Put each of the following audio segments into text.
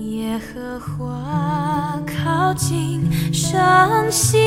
耶和华靠近伤心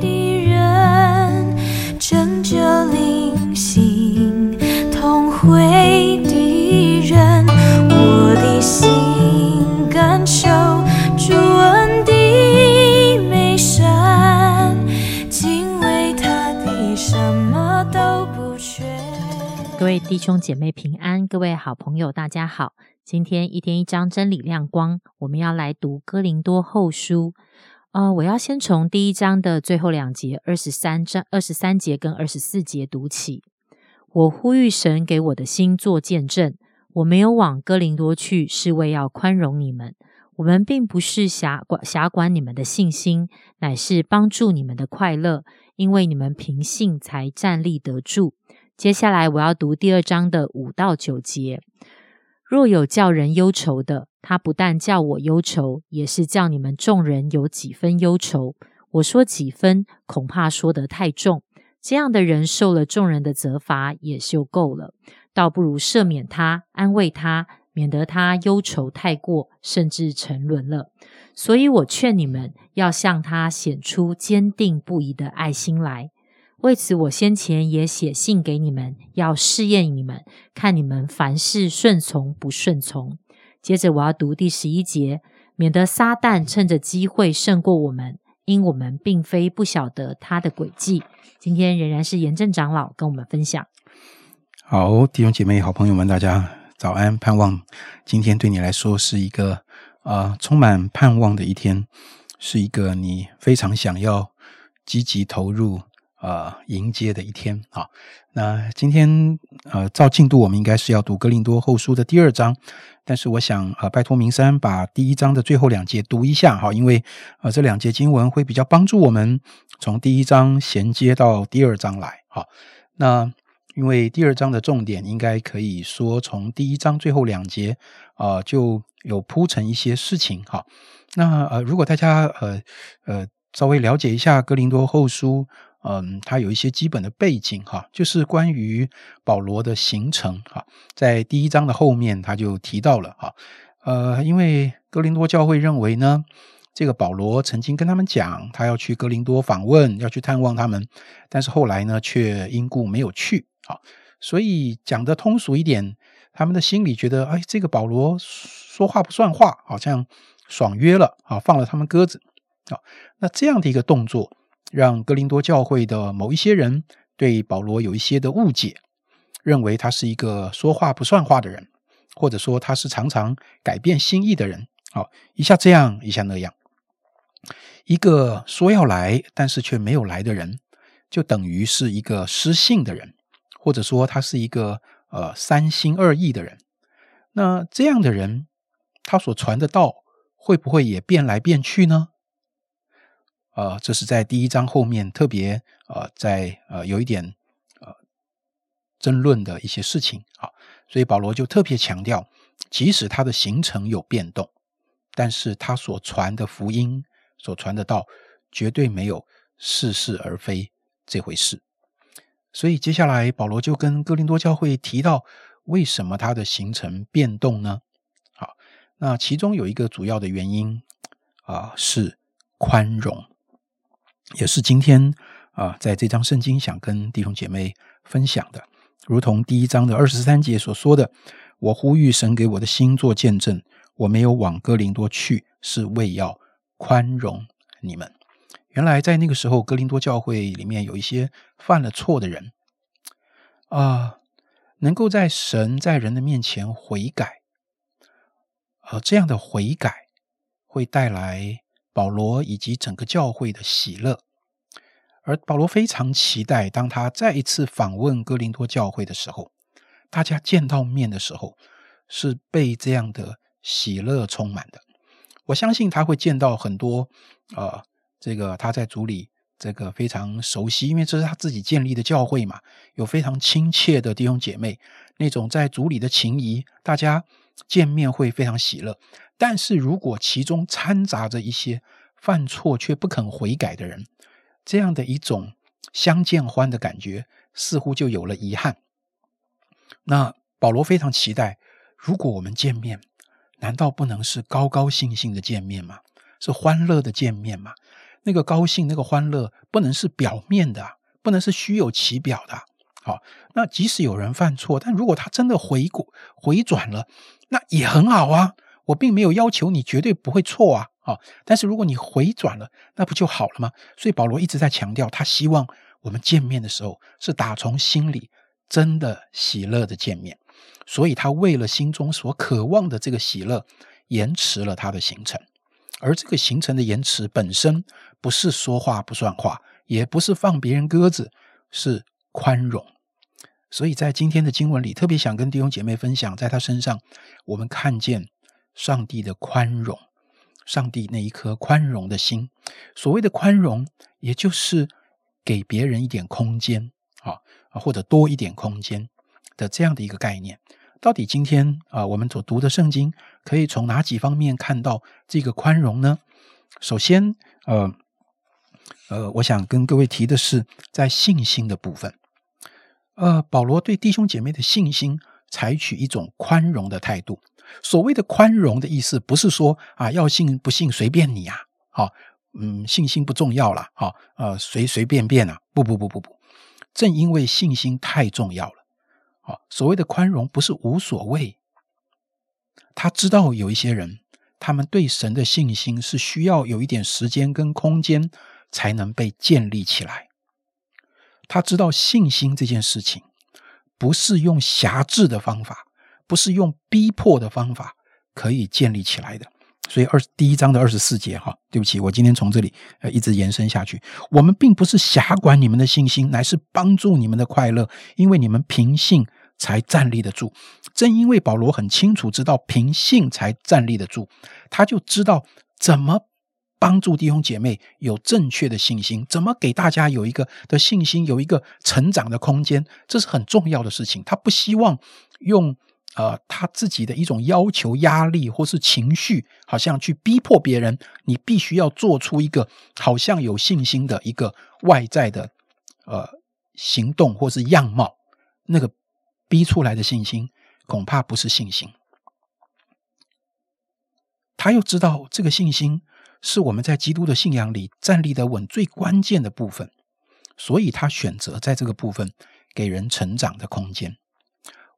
的人，拯救灵心同会的人。我的心感受主恩的美善，敬畏他的什么都不缺。各位弟兄姐妹平安，各位好朋友大家好。今天一天一章真理亮光，我们要来读哥林多后书。呃，我要先从第一章的最后两节，二十三章二十三节跟二十四节读起。我呼吁神给我的心做见证，我没有往哥林多去，是为要宽容你们。我们并不是辖管辖管你们的信心，乃是帮助你们的快乐，因为你们凭信才站立得住。接下来我要读第二章的五到九节。若有叫人忧愁的，他不但叫我忧愁，也是叫你们众人有几分忧愁。我说几分，恐怕说得太重。这样的人受了众人的责罚，也就够了。倒不如赦免他，安慰他，免得他忧愁太过，甚至沉沦了。所以我劝你们，要向他显出坚定不移的爱心来。为此，我先前也写信给你们，要试验你们，看你们凡事顺从不顺从。接着，我要读第十一节，免得撒旦趁着机会胜过我们，因我们并非不晓得他的诡计。今天仍然是严正长老跟我们分享。好，弟兄姐妹、好朋友们，大家早安！盼望今天对你来说是一个啊充满盼望的一天，是一个你非常想要积极投入。呃，迎接的一天啊。那今天呃，照进度，我们应该是要读《格林多后书》的第二章。但是，我想呃，拜托明山把第一章的最后两节读一下哈，因为呃，这两节经文会比较帮助我们从第一章衔接到第二章来。好，那因为第二章的重点应该可以说从第一章最后两节啊就有铺成一些事情哈。那呃，如果大家呃呃稍微了解一下《格林多后书》。嗯，它有一些基本的背景哈，就是关于保罗的行程哈，在第一章的后面他就提到了哈，呃，因为哥林多教会认为呢，这个保罗曾经跟他们讲，他要去哥林多访问，要去探望他们，但是后来呢，却因故没有去啊，所以讲的通俗一点，他们的心里觉得，哎，这个保罗说话不算话，好像爽约了啊，放了他们鸽子啊，那这样的一个动作。让哥林多教会的某一些人对保罗有一些的误解，认为他是一个说话不算话的人，或者说他是常常改变心意的人。好，一下这样，一下那样。一个说要来，但是却没有来的人，就等于是一个失信的人，或者说他是一个呃三心二意的人。那这样的人，他所传的道会不会也变来变去呢？呃，这是在第一章后面特别呃，在呃有一点呃争论的一些事情啊，所以保罗就特别强调，即使他的行程有变动，但是他所传的福音所传的道绝对没有似是而非这回事。所以接下来保罗就跟哥林多教会提到，为什么他的行程变动呢？好，那其中有一个主要的原因啊，是宽容。也是今天啊，在这张圣经想跟弟兄姐妹分享的，如同第一章的二十三节所说的：“我呼吁神给我的心做见证，我没有往哥林多去，是为要宽容你们。”原来在那个时候，哥林多教会里面有一些犯了错的人啊，能够在神在人的面前悔改，而这样的悔改会带来。保罗以及整个教会的喜乐，而保罗非常期待，当他再一次访问哥林多教会的时候，大家见到面的时候，是被这样的喜乐充满的。我相信他会见到很多，呃，这个他在主里这个非常熟悉，因为这是他自己建立的教会嘛，有非常亲切的弟兄姐妹，那种在主里的情谊，大家见面会非常喜乐。但是如果其中掺杂着一些犯错却不肯悔改的人，这样的一种相见欢的感觉，似乎就有了遗憾。那保罗非常期待，如果我们见面，难道不能是高高兴兴的见面吗？是欢乐的见面吗？那个高兴、那个欢乐，不能是表面的，不能是虚有其表的。好，那即使有人犯错，但如果他真的回过回转了，那也很好啊。我并没有要求你绝对不会错啊。好，但是如果你回转了，那不就好了吗？所以保罗一直在强调，他希望我们见面的时候是打从心里真的喜乐的见面。所以他为了心中所渴望的这个喜乐，延迟了他的行程。而这个行程的延迟本身不是说话不算话，也不是放别人鸽子，是宽容。所以在今天的经文里，特别想跟弟兄姐妹分享，在他身上，我们看见上帝的宽容。上帝那一颗宽容的心，所谓的宽容，也就是给别人一点空间，啊，或者多一点空间的这样的一个概念。到底今天啊，我们所读的圣经可以从哪几方面看到这个宽容呢？首先，呃呃，我想跟各位提的是，在信心的部分，呃，保罗对弟兄姐妹的信心采取一种宽容的态度。所谓的宽容的意思，不是说啊要信不信随便你啊，好，嗯，信心不重要了，好，呃，随随便便啊，不不不不不，正因为信心太重要了，好，所谓的宽容不是无所谓，他知道有一些人，他们对神的信心是需要有一点时间跟空间才能被建立起来，他知道信心这件事情不是用辖制的方法。不是用逼迫的方法可以建立起来的，所以二第一章的二十四节哈，对不起，我今天从这里呃一直延伸下去。我们并不是辖管你们的信心，乃是帮助你们的快乐，因为你们凭信才站立得住。正因为保罗很清楚知道凭信才站立得住，他就知道怎么帮助弟兄姐妹有正确的信心，怎么给大家有一个的信心，有一个成长的空间，这是很重要的事情。他不希望用。呃，他自己的一种要求、压力或是情绪，好像去逼迫别人，你必须要做出一个好像有信心的一个外在的呃行动或是样貌，那个逼出来的信心恐怕不是信心。他又知道这个信心是我们在基督的信仰里站立的稳最关键的部分，所以他选择在这个部分给人成长的空间。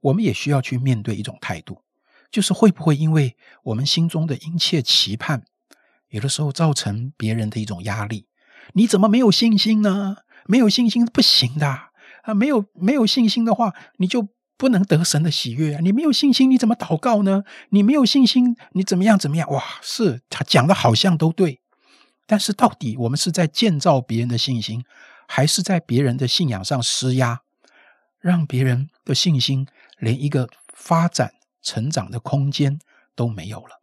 我们也需要去面对一种态度，就是会不会因为我们心中的殷切期盼，有的时候造成别人的一种压力？你怎么没有信心呢？没有信心不行的啊！没有没有信心的话，你就不能得神的喜悦啊！你没有信心，你怎么祷告呢？你没有信心，你怎么样怎么样？哇，是他讲的好像都对，但是到底我们是在建造别人的信心，还是在别人的信仰上施压，让别人的信心？连一个发展成长的空间都没有了。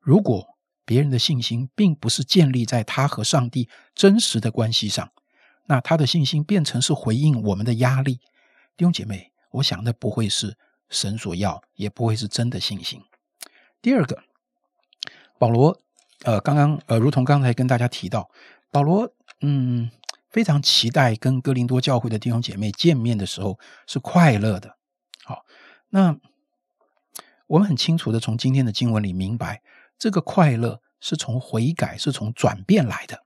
如果别人的信心并不是建立在他和上帝真实的关系上，那他的信心变成是回应我们的压力。弟兄姐妹，我想那不会是神所要，也不会是真的信心。第二个，保罗，呃，刚刚呃，如同刚才跟大家提到，保罗，嗯，非常期待跟哥林多教会的弟兄姐妹见面的时候是快乐的。好，那我们很清楚的从今天的经文里明白，这个快乐是从悔改、是从转变来的。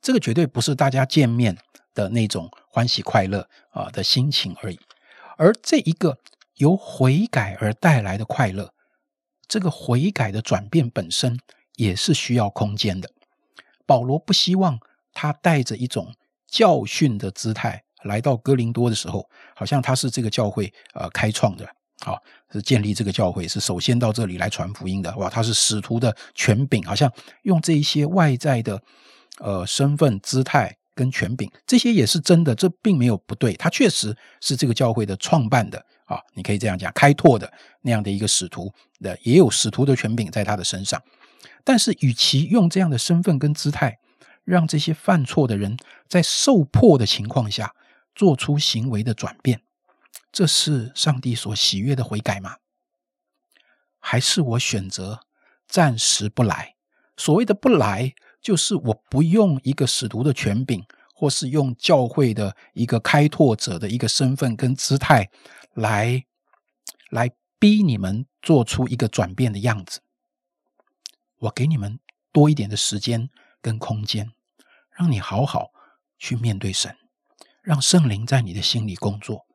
这个绝对不是大家见面的那种欢喜快乐啊的心情而已。而这一个由悔改而带来的快乐，这个悔改的转变本身也是需要空间的。保罗不希望他带着一种教训的姿态。来到哥林多的时候，好像他是这个教会呃开创的，好是建立这个教会，是首先到这里来传福音的，哇，他是使徒的权柄，好像用这一些外在的呃身份、姿态跟权柄，这些也是真的，这并没有不对，他确实是这个教会的创办的啊，你可以这样讲，开拓的那样的一个使徒的，也有使徒的权柄在他的身上，但是与其用这样的身份跟姿态，让这些犯错的人在受迫的情况下。做出行为的转变，这是上帝所喜悦的悔改吗？还是我选择暂时不来？所谓的不来，就是我不用一个使徒的权柄，或是用教会的一个开拓者的一个身份跟姿态来来逼你们做出一个转变的样子。我给你们多一点的时间跟空间，让你好好去面对神，让圣灵在你的心里工作。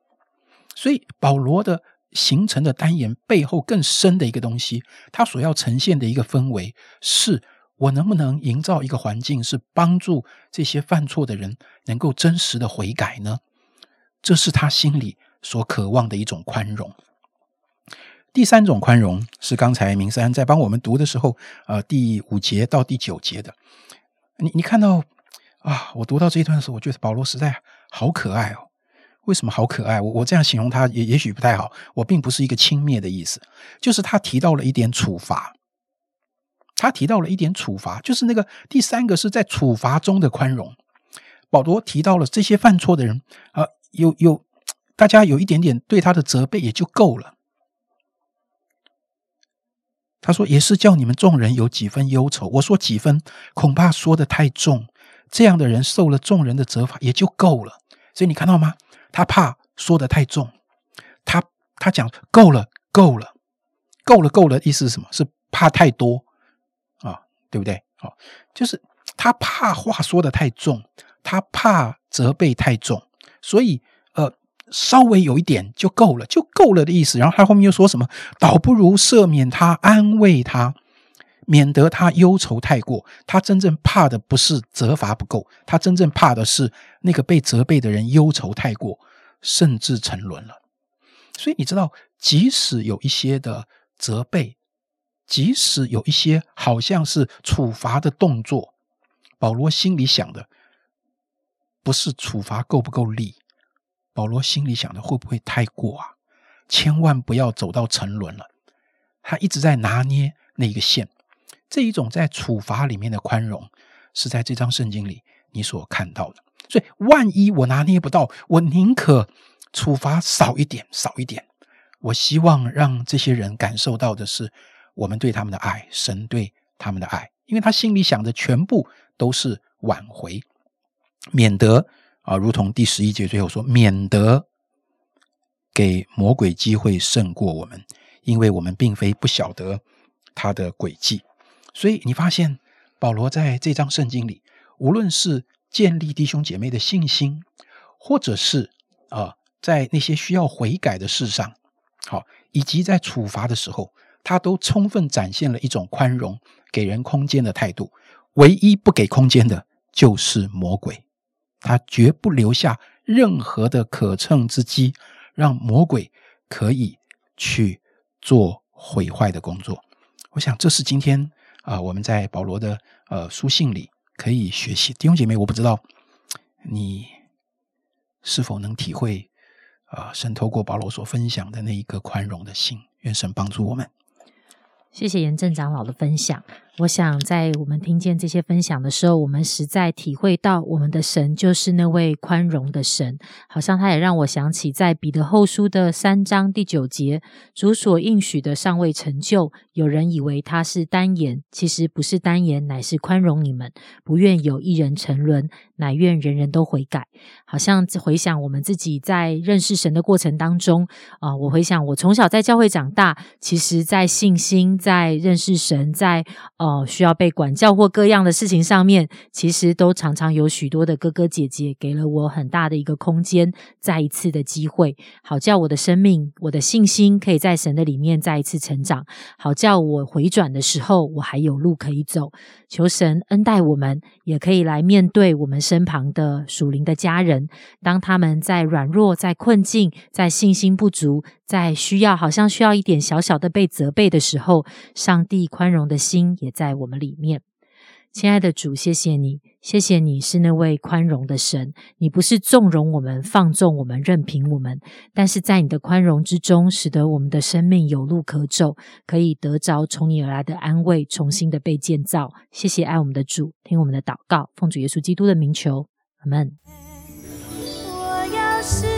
所以保罗的形成的单言背后更深的一个东西，他所要呈现的一个氛围，是我能不能营造一个环境，是帮助这些犯错的人能够真实的悔改呢？这是他心里所渴望的一种宽容。第三种宽容是刚才明山在帮我们读的时候，呃，第五节到第九节的，你你看到啊，我读到这一段的时候，我觉得保罗实在好可爱哦。为什么好可爱？我我这样形容他也也许不太好。我并不是一个轻蔑的意思，就是他提到了一点处罚，他提到了一点处罚，就是那个第三个是在处罚中的宽容。保罗提到了这些犯错的人啊，有有大家有一点点对他的责备也就够了。他说：“也是叫你们众人有几分忧愁。”我说：“几分，恐怕说的太重。这样的人受了众人的责罚也就够了。所以你看到吗？他怕说的太重。他他讲够了，够了，够了，够了。意思是什么？是怕太多？对不对？好，就是他怕话说的太重，他怕责备太重，所以呃。”稍微有一点就够了，就够了的意思。然后他后面又说什么？倒不如赦免他，安慰他，免得他忧愁太过。他真正怕的不是责罚不够，他真正怕的是那个被责备的人忧愁太过，甚至沉沦了。所以你知道，即使有一些的责备，即使有一些好像是处罚的动作，保罗心里想的不是处罚够不够力。保罗心里想的会不会太过啊？千万不要走到沉沦了。他一直在拿捏那一个线。这一种在处罚里面的宽容，是在这张圣经里你所看到的。所以，万一我拿捏不到，我宁可处罚少一点，少一点。我希望让这些人感受到的是我们对他们的爱，神对他们的爱，因为他心里想的全部都是挽回，免得。啊，如同第十一节最后说，免得给魔鬼机会胜过我们，因为我们并非不晓得他的诡计。所以你发现保罗在这章圣经里，无论是建立弟兄姐妹的信心，或者是啊，在那些需要悔改的事上，好，以及在处罚的时候，他都充分展现了一种宽容、给人空间的态度。唯一不给空间的，就是魔鬼。他绝不留下任何的可乘之机，让魔鬼可以去做毁坏的工作。我想，这是今天啊，我们在保罗的呃书信里可以学习。弟兄姐妹，我不知道你是否能体会啊，神透过保罗所分享的那一个宽容的心。愿神帮助我们。谢谢严正长老的分享。我想，在我们听见这些分享的时候，我们实在体会到，我们的神就是那位宽容的神。好像他也让我想起，在彼得后书的三章第九节，主所应许的尚未成就，有人以为他是单言，其实不是单言，乃是宽容你们，不愿有一人沉沦，乃愿人人都悔改。好像回想我们自己在认识神的过程当中啊，我回想我从小在教会长大，其实在信心、在认识神、在哦，需要被管教或各样的事情上面，其实都常常有许多的哥哥姐姐给了我很大的一个空间，再一次的机会，好叫我的生命、我的信心可以在神的里面再一次成长，好叫我回转的时候，我还有路可以走。求神恩待我们，也可以来面对我们身旁的属灵的家人，当他们在软弱、在困境、在信心不足。在需要好像需要一点小小的被责备的时候，上帝宽容的心也在我们里面。亲爱的主，谢谢你，谢谢你是那位宽容的神。你不是纵容我们、放纵我们、任凭我们，但是在你的宽容之中，使得我们的生命有路可走，可以得着从你而来的安慰，重新的被建造。谢谢爱我们的主，听我们的祷告，奉主耶稣基督的名求，阿门。我要是。